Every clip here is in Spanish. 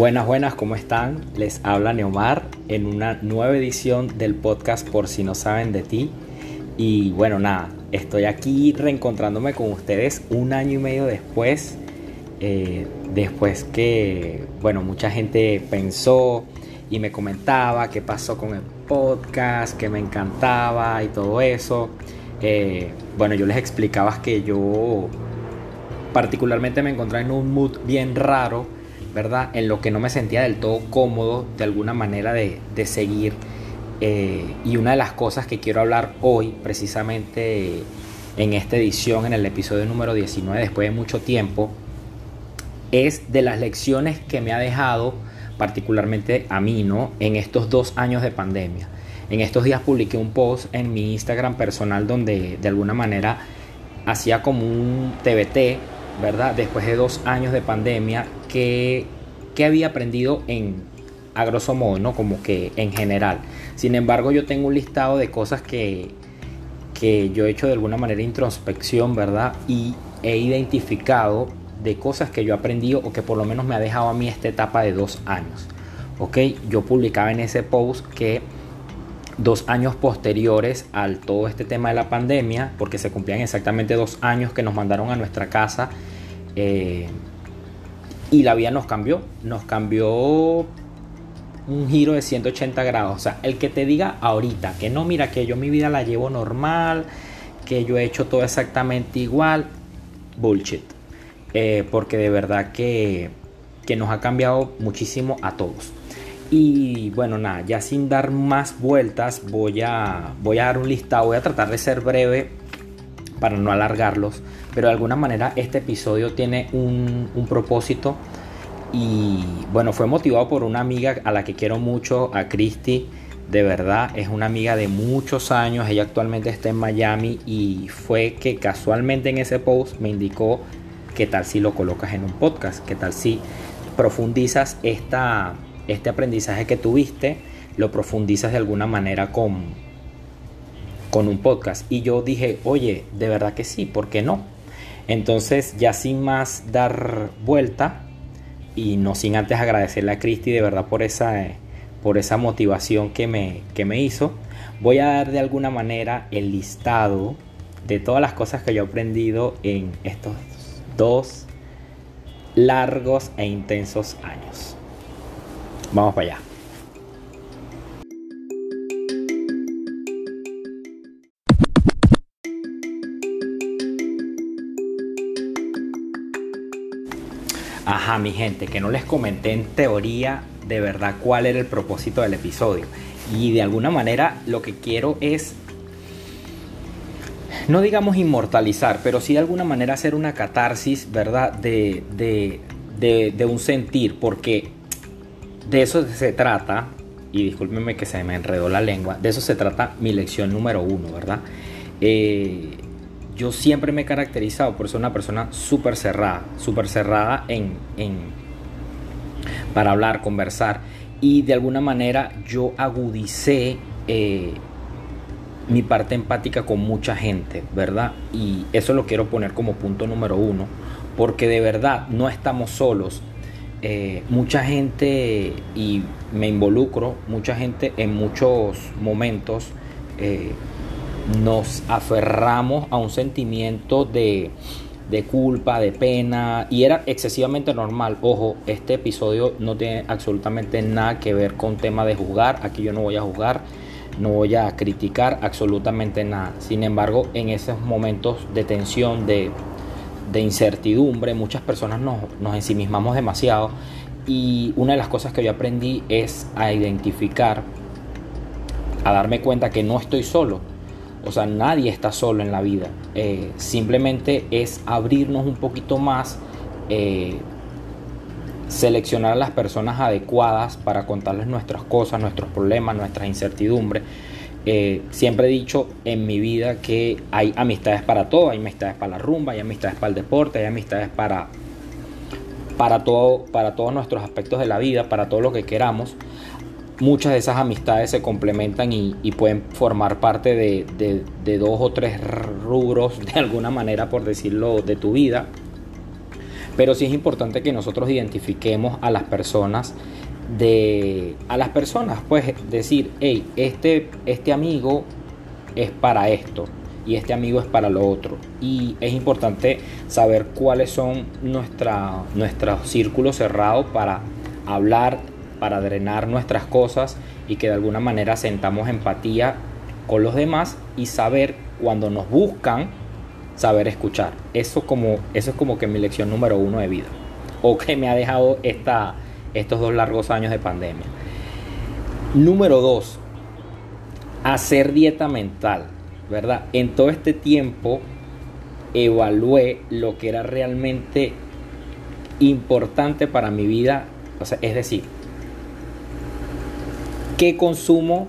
Buenas, buenas, ¿cómo están? Les habla Neomar en una nueva edición del podcast Por si no saben de ti. Y bueno, nada, estoy aquí reencontrándome con ustedes un año y medio después. Eh, después que, bueno, mucha gente pensó y me comentaba qué pasó con el podcast, que me encantaba y todo eso. Eh, bueno, yo les explicaba que yo particularmente me encontraba en un mood bien raro ¿verdad? En lo que no me sentía del todo cómodo de alguna manera de, seguir. Eh, y una de las cosas que quiero hablar hoy, precisamente en esta edición, en el episodio número 19, después de mucho tiempo, es de las lecciones que me ha dejado particularmente a mí, ¿no? En estos dos años de pandemia. En estos días publiqué un post en mi Instagram personal donde de alguna manera hacía como un TBT ¿verdad? Después de dos años de pandemia, ¿qué, había aprendido en, a grosso modo, ¿no? Como que en general. Sin embargo, yo tengo un listado de cosas que, que yo he hecho de alguna manera introspección, ¿verdad? Y he identificado de cosas que yo he aprendido o que por lo menos me ha dejado a mí esta etapa de dos años. ¿Ok? Yo publicaba en ese post que dos años posteriores al todo este tema de la pandemia, porque se cumplían exactamente dos años que nos mandaron a nuestra casa eh, y la vida nos cambió, nos cambió un giro de 180 grados. O sea, el que te diga ahorita que no, mira, que yo mi vida la llevo normal, que yo he hecho todo exactamente igual, bullshit. Eh, porque de verdad que, que nos ha cambiado muchísimo a todos. Y bueno, nada, ya sin dar más vueltas, voy a, voy a dar un listado, voy a tratar de ser breve para no alargarlos, pero de alguna manera este episodio tiene un, un propósito y bueno, fue motivado por una amiga a la que quiero mucho, a Christy, de verdad, es una amiga de muchos años, ella actualmente está en Miami y fue que casualmente en ese post me indicó qué tal si lo colocas en un podcast, qué tal si profundizas esta este aprendizaje que tuviste lo profundizas de alguna manera con, con un podcast. Y yo dije, oye, de verdad que sí, ¿por qué no? Entonces, ya sin más dar vuelta y no sin antes agradecerle a Cristi de verdad por esa, por esa motivación que me, que me hizo, voy a dar de alguna manera el listado de todas las cosas que yo he aprendido en estos dos largos e intensos años. Vamos para allá. Ajá, mi gente, que no les comenté en teoría de verdad cuál era el propósito del episodio. Y de alguna manera lo que quiero es, no digamos inmortalizar, pero sí de alguna manera hacer una catarsis, ¿verdad? De, de, de, de un sentir, porque de eso se trata, y discúlpenme que se me enredó la lengua, de eso se trata mi lección número uno, ¿verdad? Eh, yo siempre me he caracterizado por ser una persona súper cerrada, súper cerrada en, para hablar, conversar, y de alguna manera yo agudicé eh, mi parte empática con mucha gente, ¿verdad? Y eso lo quiero poner como punto número uno, porque de verdad no estamos solos eh, mucha gente, y me involucro, mucha gente en muchos momentos eh, nos aferramos a un sentimiento de, de, culpa, de pena, y era excesivamente normal. Ojo, este episodio no tiene absolutamente nada que ver con tema de juzgar, aquí yo no voy a juzgar. No voy a criticar absolutamente nada. Sin embargo, en esos momentos de tensión, de de incertidumbre, muchas personas nos, nos ensimismamos demasiado y una de las cosas que yo aprendí es a identificar, a darme cuenta que no estoy solo. O sea, nadie está solo en la vida. Eh, simplemente es abrirnos un poquito más, eh, seleccionar a las personas adecuadas para contarles nuestras cosas, nuestros problemas, nuestras incertidumbres eh, siempre he dicho en mi vida que hay amistades para todo, hay amistades para la rumba, hay amistades para el deporte, hay amistades para, para, todo, para todos nuestros aspectos de la vida, para todo lo que queramos. Muchas de esas amistades se complementan y, pueden formar parte de, de, dos o tres rubros de alguna manera, por decirlo, de tu vida. Pero sí es importante que nosotros identifiquemos a las personas de a las personas, pues decir, hey, este, este amigo es para esto y este amigo es para lo otro. Y es importante saber cuáles son nuestra, nuestros círculos cerrados para hablar, para drenar nuestras cosas y que de alguna manera sentamos empatía con los demás y saber cuando nos buscan, saber escuchar. Eso, como, eso es como que mi lección número uno de vida. O que me ha dejado esta, estos dos largos años de pandemia. Número dos, hacer dieta mental, ¿verdad? En todo este tiempo evalué lo que era realmente importante para mi vida, o sea, es decir, qué consumo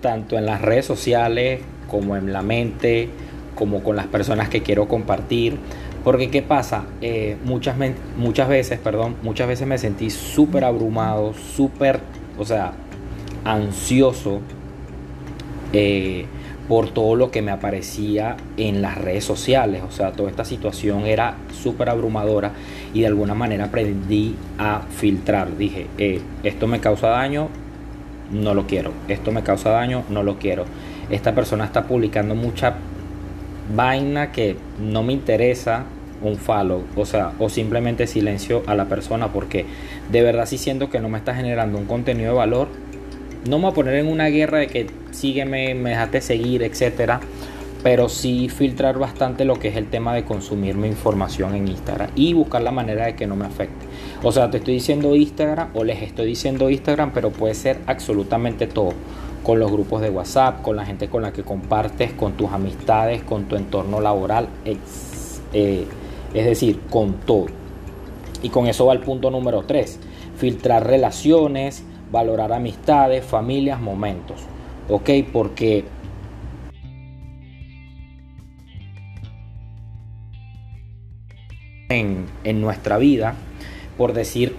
tanto en las redes sociales como en la mente, como con las personas que quiero compartir. Porque qué pasa, eh, muchas, muchas veces, perdón, muchas veces me sentí súper abrumado, súper, o sea, ansioso eh, por todo lo que me aparecía en las redes sociales. O sea, toda esta situación era súper abrumadora y de alguna manera aprendí a filtrar. Dije, eh, esto me causa daño, no lo quiero. Esto me causa daño, no lo quiero. Esta persona está publicando mucha vaina que no me interesa un follow, o sea, o simplemente silencio a la persona porque de verdad si siento que no me está generando un contenido de valor, no me voy a poner en una guerra de que sígueme, me dejaste seguir, etcétera, pero sí filtrar bastante lo que es el tema de consumir mi información en Instagram y buscar la manera de que no me afecte. O sea, te estoy diciendo Instagram o les estoy diciendo Instagram, pero puede ser absolutamente todo con los grupos de WhatsApp, con la gente con la que compartes, con tus amistades, con tu entorno laboral, eh, es decir, con todo. Y con eso va el punto número 3, filtrar relaciones, valorar amistades, familias, momentos. ¿Ok? Porque en, en nuestra vida, por decir,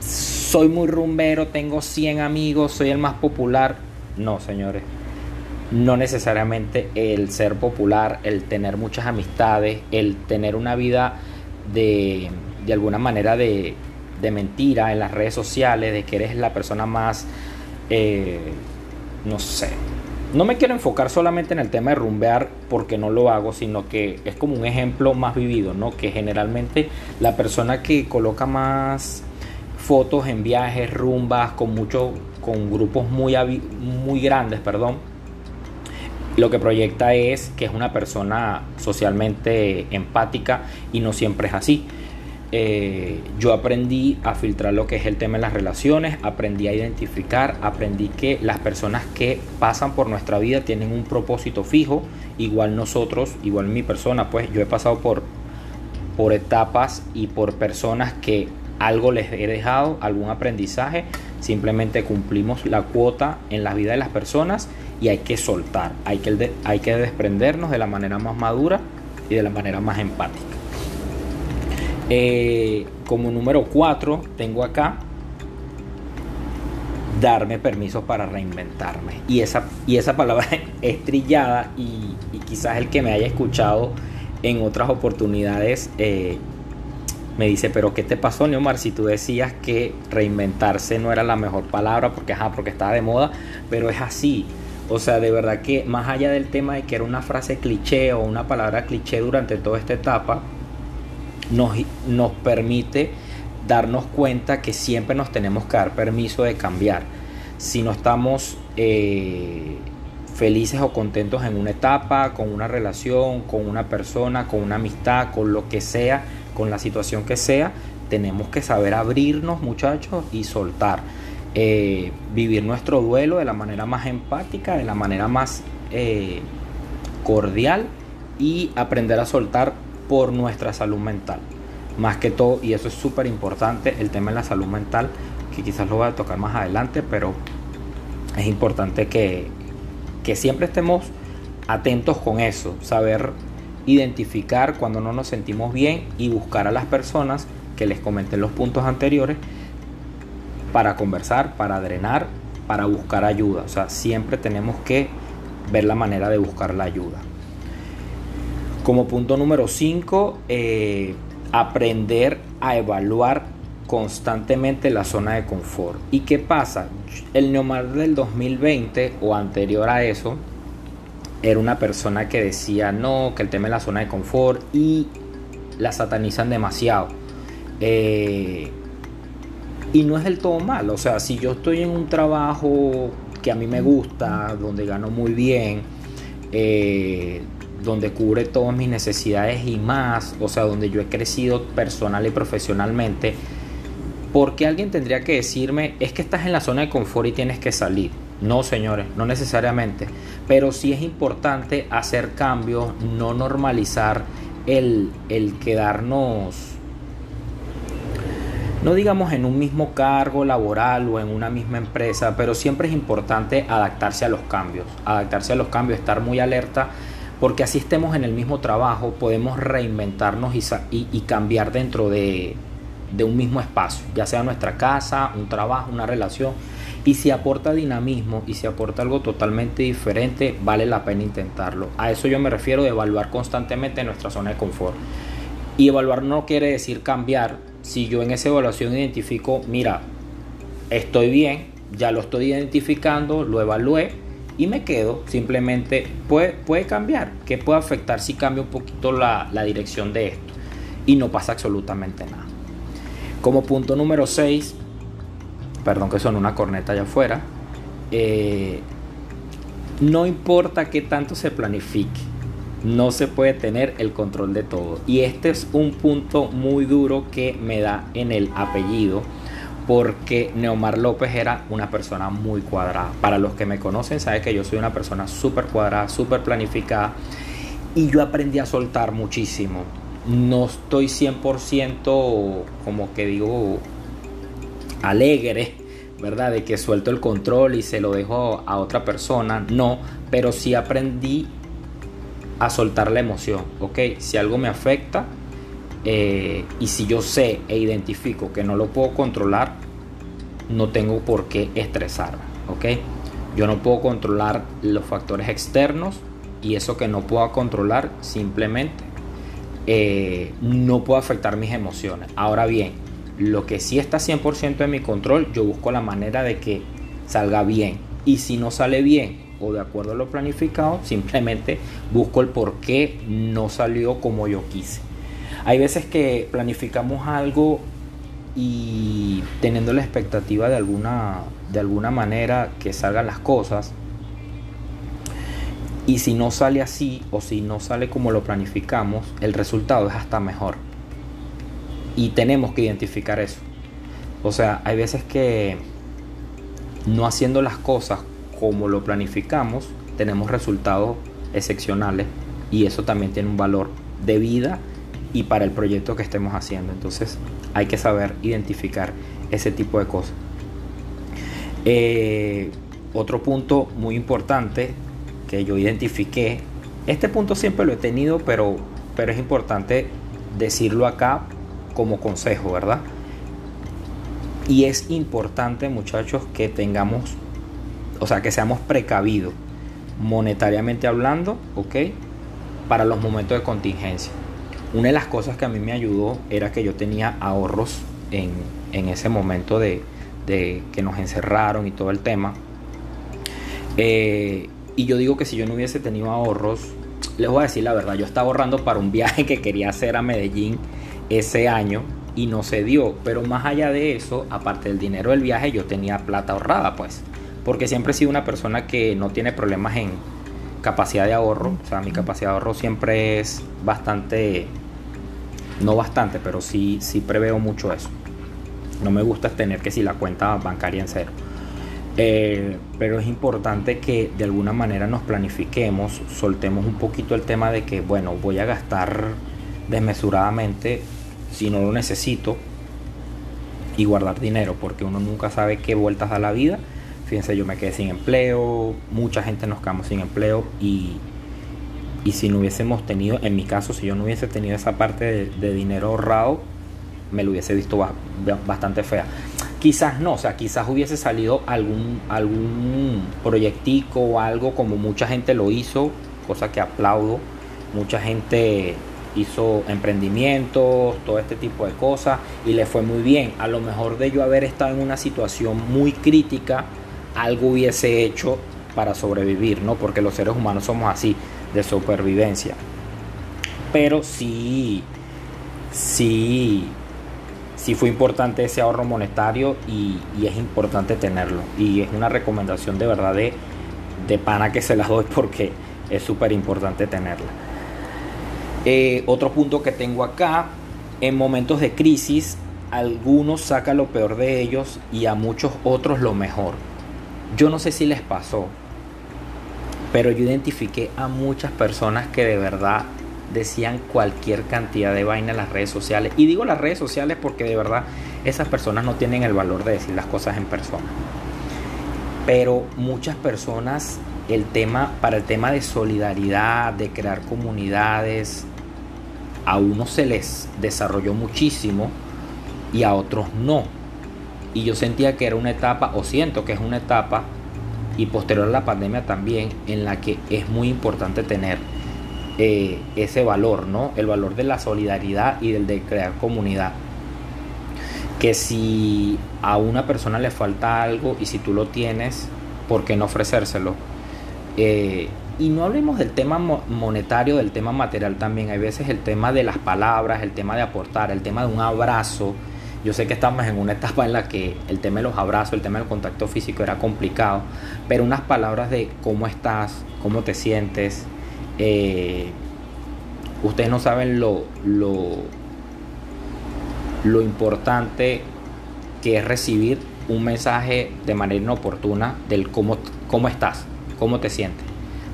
soy muy rumbero, tengo 100 amigos, soy el más popular. No, señores. No necesariamente el ser popular, el tener muchas amistades, el tener una vida de, de alguna manera de, de mentira en las redes sociales, de que eres la persona más, eh, no sé. No me quiero enfocar solamente en el tema de rumbear porque no lo hago, sino que es como un ejemplo más vivido, ¿no? Que generalmente la persona que coloca más fotos en viajes, rumbas, con muchos, con grupos muy, muy grandes, perdón. Lo que proyecta es que es una persona socialmente empática y no siempre es así. Eh, yo aprendí a filtrar lo que es el tema de las relaciones, aprendí a identificar, aprendí que las personas que pasan por nuestra vida tienen un propósito fijo, igual nosotros, igual mi persona, pues yo he pasado por, por etapas y por personas que algo les he dejado, algún aprendizaje, simplemente cumplimos la cuota en la vida de las personas y hay que soltar, hay que, hay que desprendernos de la manera más madura y de la manera más empática. Eh, como número 4 tengo acá darme permiso para reinventarme. Y esa, y esa palabra es trillada y, quizás el que me haya escuchado en otras oportunidades eh, me dice, pero ¿qué te pasó, Neomar? Si tú decías que reinventarse no era la mejor palabra porque, ajá, porque estaba de moda, pero es así. O sea, de verdad que más allá del tema de que era una frase cliché o una palabra cliché durante toda esta etapa, nos, nos permite darnos cuenta que siempre nos tenemos que dar permiso de cambiar. Si no estamos eh, felices o contentos en una etapa, con una relación, con una persona, con una amistad, con lo que sea, con la situación que sea, tenemos que saber abrirnos muchachos y soltar. Eh, vivir nuestro duelo de la manera más empática, de la manera más eh, cordial y aprender a soltar por nuestra salud mental. Más que todo, y eso es súper importante, el tema de la salud mental, que quizás lo voy a tocar más adelante, pero es importante que, que siempre estemos atentos con eso, saber identificar cuando no nos sentimos bien y buscar a las personas que les comenté los puntos anteriores para conversar, para drenar, para buscar ayuda. O sea, siempre tenemos que ver la manera de buscar la ayuda. Como punto número 5, eh, aprender a evaluar constantemente la zona de confort. ¿Y qué pasa? El Neomar del 2020 o anterior a eso era una persona que decía no, que el tema de la zona de confort y la satanizan demasiado. Eh, y no es del todo mal, o sea, si yo estoy en un trabajo que a mí me gusta, donde gano muy bien, eh, donde cubre todas mis necesidades y más, o sea, donde yo he crecido personal y profesionalmente, porque alguien tendría que decirme, es que estás en la zona de confort y tienes que salir? No, señores, no necesariamente, pero sí es importante hacer cambios, no normalizar el, el quedarnos no digamos en un mismo cargo laboral o en una misma empresa, pero siempre es importante adaptarse a los cambios, adaptarse a los cambios, estar muy alerta, porque así estemos en el mismo trabajo, podemos reinventarnos y, cambiar dentro de, de un mismo espacio, ya sea nuestra casa, un trabajo, una relación. Y si aporta dinamismo y si aporta algo totalmente diferente, vale la pena intentarlo. A eso yo me refiero de evaluar constantemente nuestra zona de confort. Y evaluar no quiere decir cambiar, si yo en esa evaluación identifico, mira, estoy bien, ya lo estoy identificando, lo evalué y me quedo, simplemente puede, puede cambiar. ¿Qué puede afectar si cambia un poquito la, dirección de esto? Y no pasa absolutamente nada. Como punto número 6, perdón que son una corneta allá afuera, eh, no importa qué tanto se planifique, no se puede tener el control de todo. Y este es un punto muy duro que me da en el apellido porque Neomar López era una persona muy cuadrada. Para los que me conocen, saben que yo soy una persona súper cuadrada, súper planificada y yo aprendí a soltar muchísimo. No estoy 100% como que digo alegre, ¿verdad? De que suelto el control y se lo dejo a otra persona, no, pero sí aprendí a soltar la emoción, ¿ok? Si algo me afecta eh, y si yo sé e identifico que no lo puedo controlar, no tengo por qué estresarme, ¿ok? Yo no puedo controlar los factores externos y eso que no puedo controlar simplemente eh, no puedo afectar mis emociones. Ahora bien, lo que sí está 100% en mi control, yo busco la manera de que salga bien. Y si no sale bien o de acuerdo a lo planificado, simplemente busco el por qué no salió como yo quise. Hay veces que planificamos algo y teniendo la expectativa de alguna, de alguna manera que salgan las cosas, y si no sale así o si no sale como lo planificamos, el resultado es hasta mejor. Y tenemos que identificar eso. O sea, hay veces que no haciendo las cosas como lo planificamos, tenemos resultados excepcionales y eso también tiene un valor de vida y para el proyecto que estemos haciendo. Entonces hay que saber identificar ese tipo de cosas. Eh, otro punto muy importante que yo identifiqué, este punto siempre lo he tenido, pero, pero es importante decirlo acá como consejo, ¿verdad? Y es importante muchachos que tengamos o sea, que seamos precavidos monetariamente hablando, ¿ok? Para los momentos de contingencia. Una de las cosas que a mí me ayudó era que yo tenía ahorros en, ese momento de, que nos encerraron y todo el tema. Eh, y yo digo que si yo no hubiese tenido ahorros, les voy a decir la verdad, yo estaba ahorrando para un viaje que quería hacer a Medellín ese año y no se dio. Pero más allá de eso, aparte del dinero del viaje, yo tenía plata ahorrada, pues porque siempre he sido una persona que no tiene problemas en capacidad de ahorro. O sea, mi capacidad de ahorro siempre es bastante, no bastante, pero sí, sí preveo mucho eso. No me gusta tener que si la cuenta bancaria en cero. Eh, pero es importante que de alguna manera nos planifiquemos, soltemos un poquito el tema de que, bueno, voy a gastar desmesuradamente si no lo necesito y guardar dinero, porque uno nunca sabe qué vueltas da la vida Fíjense, yo me quedé sin empleo, mucha gente nos quedamos sin empleo y, y si no hubiésemos tenido, en mi caso, si yo no hubiese tenido esa parte de, dinero ahorrado, me lo hubiese visto bastante fea. Quizás no, o sea, quizás hubiese salido algún, algún proyectico o algo como mucha gente lo hizo, cosa que aplaudo. Mucha gente hizo emprendimientos, todo este tipo de cosas y le fue muy bien. A lo mejor de yo haber estado en una situación muy crítica, algo hubiese hecho para sobrevivir, ¿no? Porque los seres humanos somos así, de supervivencia. Pero sí, sí, sí fue importante ese ahorro monetario y, es importante tenerlo. Y es una recomendación de verdad de, de pana que se las doy porque es súper importante tenerla. Eh, otro punto que tengo acá, en momentos de crisis, algunos sacan lo peor de ellos y a muchos otros lo mejor. Yo no sé si les pasó, pero yo identifiqué a muchas personas que de verdad decían cualquier cantidad de vaina en las redes sociales. Y digo las redes sociales porque de verdad esas personas no tienen el valor de decir las cosas en persona. Pero muchas personas, el tema, para el tema de solidaridad, de crear comunidades, a unos se les desarrolló muchísimo y a otros no. Y yo sentía que era una etapa, o siento que es una etapa, y posterior a la pandemia también, en la que es muy importante tener eh, ese valor, ¿no? El valor de la solidaridad y del de crear comunidad. Que si a una persona le falta algo y si tú lo tienes, ¿por qué no ofrecérselo? Eh, y no hablemos del tema monetario, del tema material también. Hay veces el tema de las palabras, el tema de aportar, el tema de un abrazo. Yo sé que estamos en una etapa en la que el tema de los abrazos, el tema del contacto físico era complicado, pero unas palabras de cómo estás, cómo te sientes, eh, ustedes no saben lo, lo, lo importante que es recibir un mensaje de manera inoportuna del cómo, cómo estás, cómo te sientes.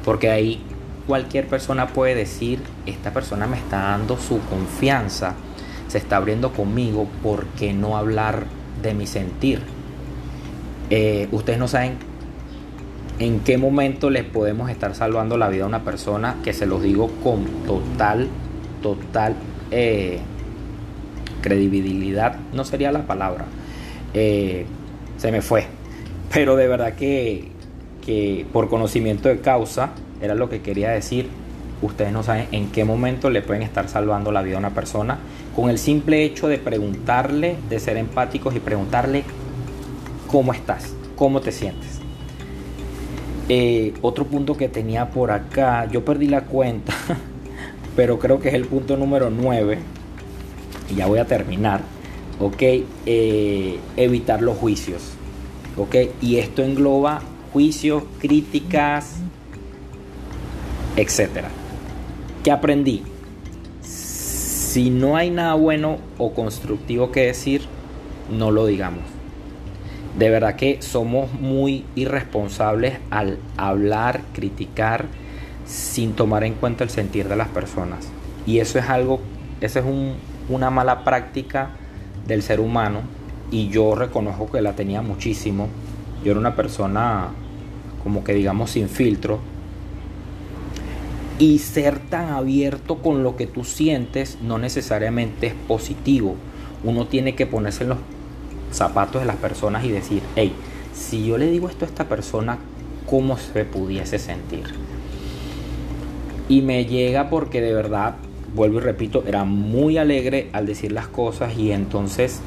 Porque ahí cualquier persona puede decir, esta persona me está dando su confianza, se está abriendo conmigo, ¿por qué no hablar de mi sentir? Eh, ustedes no saben en qué momento les podemos estar salvando la vida a una persona, que se los digo con total, total eh, credibilidad, no sería la palabra, eh, se me fue, pero de verdad que, que por conocimiento de causa, era lo que quería decir, ustedes no saben en qué momento le pueden estar salvando la vida a una persona con el simple hecho de preguntarle, de ser empáticos y preguntarle cómo estás, cómo te sientes. Eh, otro punto que tenía por acá, yo perdí la cuenta, pero creo que es el punto número 9. Y ya voy a terminar. Ok, eh, evitar los juicios. Ok, y esto engloba juicios, críticas, etcétera. ¿Qué aprendí? Si no hay nada bueno o constructivo que decir, no lo digamos de verdad que somos muy irresponsables al hablar, criticar sin tomar en cuenta el sentir de las personas. Y eso es algo, esa es una mala práctica del ser humano y yo reconozco que la tenía muchísimo. Yo era una persona como que digamos sin filtro. Y ser tan abierto con lo que tú sientes no necesariamente es positivo. Uno tiene que ponerse en los zapatos de las personas y decir, hey, si yo le digo esto a esta persona, ¿cómo se pudiese sentir? Y me llega porque de verdad, vuelvo y repito, era muy alegre al decir las cosas y entonces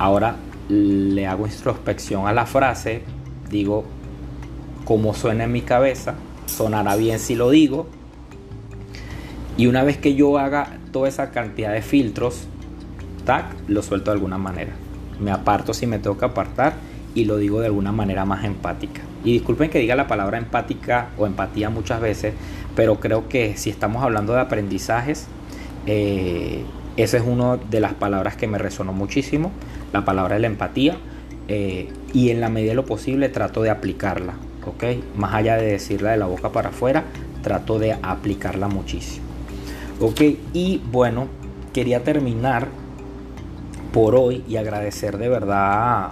ahora le hago introspección a la frase, digo, ¿cómo suena en mi cabeza? Sonará bien si lo digo. Y una vez que yo haga toda esa cantidad de filtros, tac, lo suelto de alguna manera me aparto si me toca apartar y lo digo de alguna manera más empática. Y disculpen que diga la palabra empática o empatía muchas veces, pero creo que si estamos hablando de aprendizajes, eh, esa es una de las palabras que me resonó muchísimo, la palabra de la empatía, eh, y en la medida de lo posible trato de aplicarla, ¿ok? Más allá de decirla de la boca para afuera, trato de aplicarla muchísimo. Ok, y bueno, quería terminar por hoy y agradecer de verdad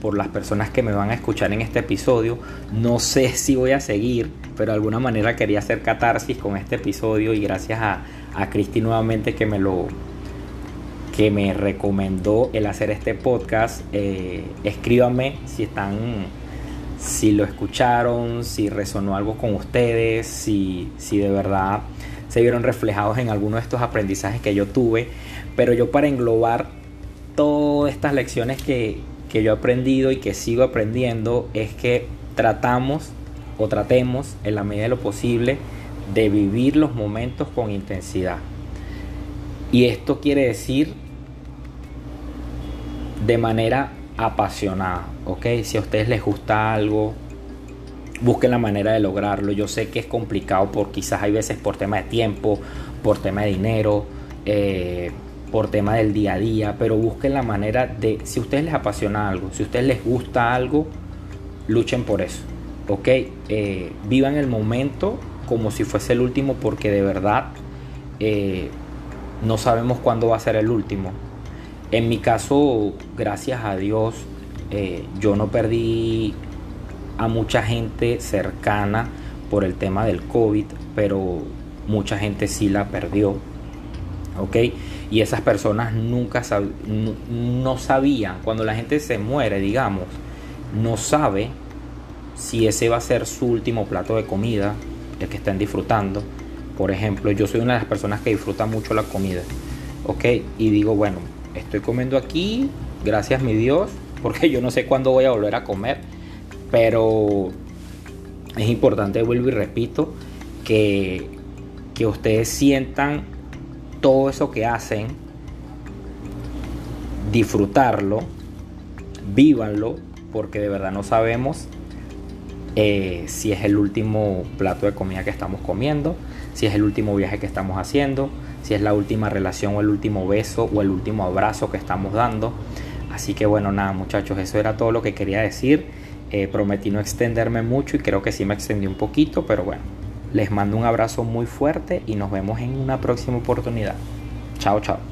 por las personas que me van a escuchar en este episodio. No sé si voy a seguir, pero de alguna manera quería hacer catarsis con este episodio y gracias a, a Cristi nuevamente que me lo que me recomendó el hacer este podcast. Eh, si están, si lo escucharon, si resonó algo con ustedes, si, si de verdad se vieron reflejados en algunos de estos aprendizajes que yo tuve, pero yo para englobar todas estas lecciones que, que yo he aprendido y que sigo aprendiendo es que tratamos o tratemos en la medida de lo posible de vivir los momentos con intensidad. Y esto quiere decir de manera apasionada, ¿ok? Si a ustedes les gusta algo, busquen la manera de lograrlo. Yo sé que es complicado por quizás hay veces por tema de tiempo, por tema de dinero, eh, por tema del día a día, pero busquen la manera de, si a ustedes les apasiona algo, si a ustedes les gusta algo, luchen por eso, ¿ok? Eh, vivan el momento como si fuese el último porque de verdad eh, no sabemos cuándo va a ser el último. En mi caso, gracias a Dios, yo no perdí a mucha gente cercana por el tema del COVID, pero mucha gente sí la perdió. ¿Ok? Y esas personas nunca no, sabían, cuando la gente se muere, digamos, no sabe si ese va a ser su último plato de comida, el que estén disfrutando. Por ejemplo, yo soy una de las personas que disfruta mucho la comida. ¿Ok? Y digo, bueno, estoy comiendo aquí, gracias mi Dios, porque yo no sé cuándo voy a volver a comer pero es importante, vuelvo y repito, que, que ustedes sientan todo eso que hacen, disfrutarlo, vívanlo, porque de verdad no sabemos eh, si es el último plato de comida que estamos comiendo, si es el último viaje que estamos haciendo, si es la última relación o el último beso o el último abrazo que estamos dando. Así que bueno, nada muchachos, eso era todo lo que quería decir. Eh, prometí no extenderme mucho y creo que sí me extendí un poquito, pero bueno, les mando un abrazo muy fuerte y nos vemos en una próxima oportunidad. Chao, chao.